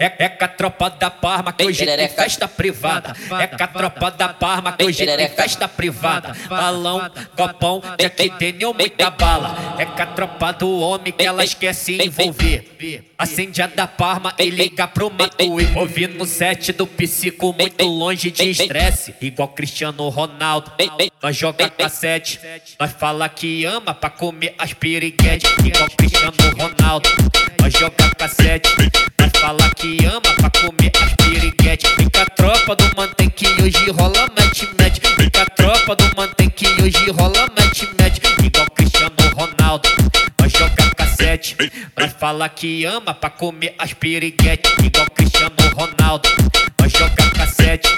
é, é com a tropa da Parma que hoje tem festa privada. É com a tropa da Parma que hoje tem festa privada. Balão, copão, de aqui tem muita bala. É com a tropa do homem que ela esquece envolver. Acende a da Parma e liga pro Matui. Ouvindo o set do psico muito longe de estresse. Igual Cristiano Ronaldo. Nós joga cassete. Nós fala que ama pra comer as piriguetes. Igual Cristiano Ronaldo. Nós joga cassete. Fala que ama pra comer as piriguetes. Fica a tropa do mantequinho hoje rola mete mete. Fica a tropa do mantequinho hoje rola mete mete. Igual Cristiano Ronaldo. Nós joga cassete. Nós fala que ama pra comer as piriguetes. Igual Cristiano Ronaldo. Nós joga cassete.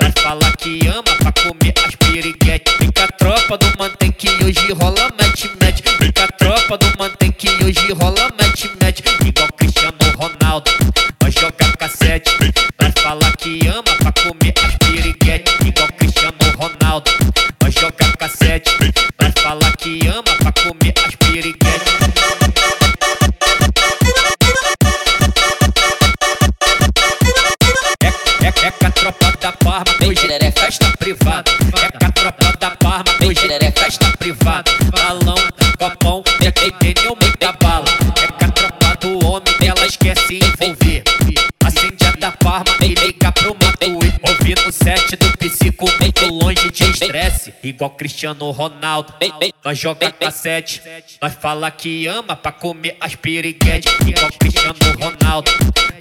Nós fala que ama pra comer as piriguetes. Fica a tropa do mantequinho hoje rola mete mete. Fica a tropa do mantequinho hoje rola mete mete. Pra comer as piriguetes. Igual Cristiano Ronaldo. Nós joga cassete. Nós fala que ama pra comer as piriguetes. É, é, é com a tropa da Parma hoje é festa privada. É com a tropa da Parma hoje é festa privada. Balão, copão, é que tem muito longe de estresse. Igual Cristiano Ronaldo. Nós joga cassete. Nós fala que ama pra comer as piriguetes. Igual Cristiano Ronaldo.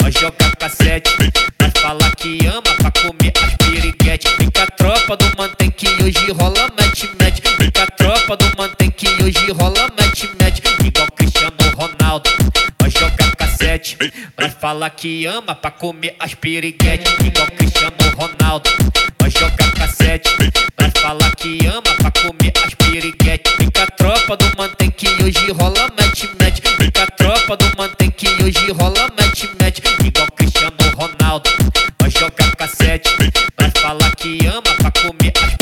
Nós joga cassete. Nós fala que ama pra comer as piriguetes. Fica a tropa do mantequinho hoje rola mete mete. Fica a tropa do mantequinho hoje rola mete mete. Igual Cristiano Ronaldo. Nós joga cassete. Nós fala que ama pra comer as piriguetes. Igual Cristiano Ronaldo joga cassete. Vai falar que ama pra comer as piriguete. Fica a tropa do mantém que hoje rola match match. Fica a tropa do mantém que hoje rola match match. Igual Cristiano Ronaldo, vai jogar cassete. Vai falar que ama pra comer as